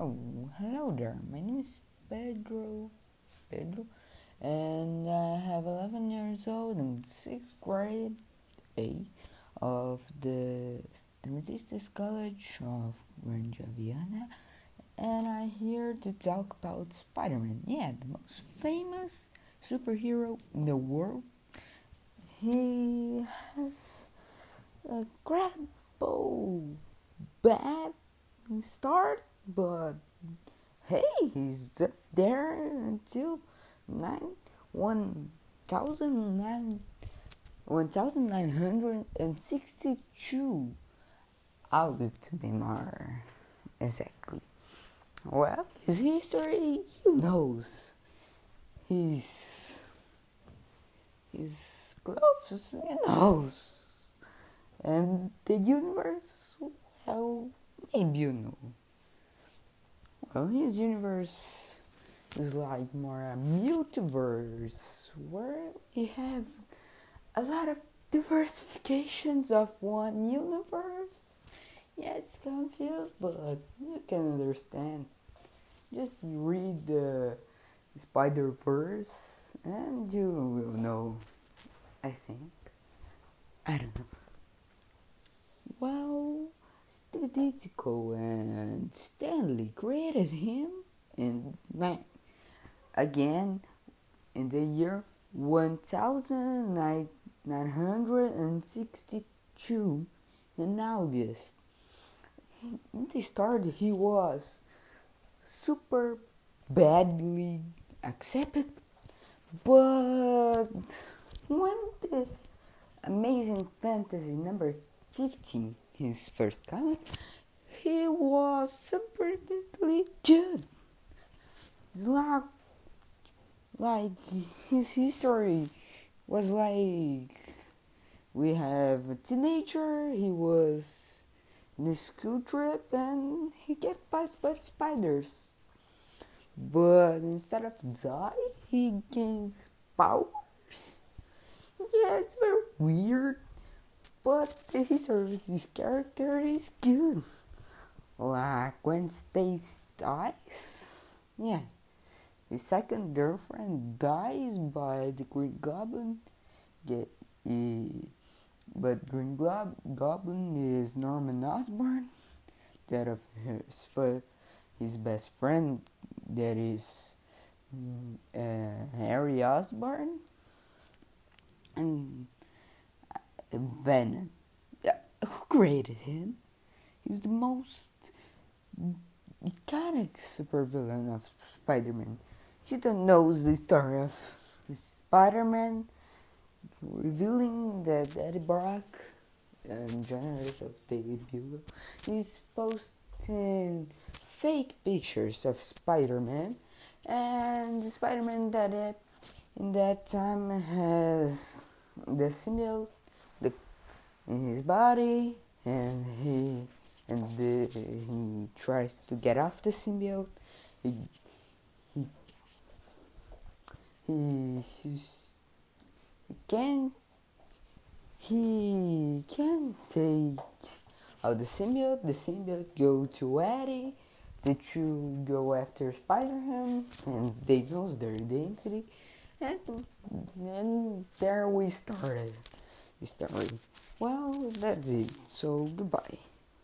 Oh, hello there. My name is Pedro. Pedro, and I have 11 years old and sixth grade A of the Adventist College of Granja Viana, and I'm here to talk about Spider-Man. Yeah, the most famous superhero in the world. He has a incredible bad start but hey, he's up there until nine one thousand nine one thousand nine hundred and sixty two hours to be more exactly. Well, his history, who knows? His his gloves, who knows? And the universe, well, maybe you know. Well, his universe is like more a multiverse where we have a lot of diversifications of one universe. Yeah, it's confused, but you can understand. Just read the Spider Verse and you will know. I think. I don't know. Well. And Stan Lee created him in again in the year 1962 in August. In the start, he was super badly accepted, but when the Amazing Fantasy number 15 his first comic, surprisingly good. Like, like his history was like we have a teenager. He was in a school trip and he get bit by spiders. But instead of die, he gains powers. Yeah, it's very weird. But the history of this character is good. Like Stacy dies, yeah, his second girlfriend dies by the Green Goblin. Get, uh, but Green Glob- Goblin is Norman Osborn, that of his his best friend, that is uh, Harry Osborn, and Venom. Who created him? He's the most iconic supervillain of Spider-Man. You don't know the story of Spider-Man revealing that Eddie Brock and generators of Daily Bugle is posting fake pictures of Spider-Man and the Spider-Man that uh, in that time has the symbiote in his body and he and the, he tries to get off the symbiote he he he, he can he can take out the symbiote the symbiote go to Eddie the two go after Spider-Man and they lose their identity and, and there we started the story. Well, that's it. So, goodbye.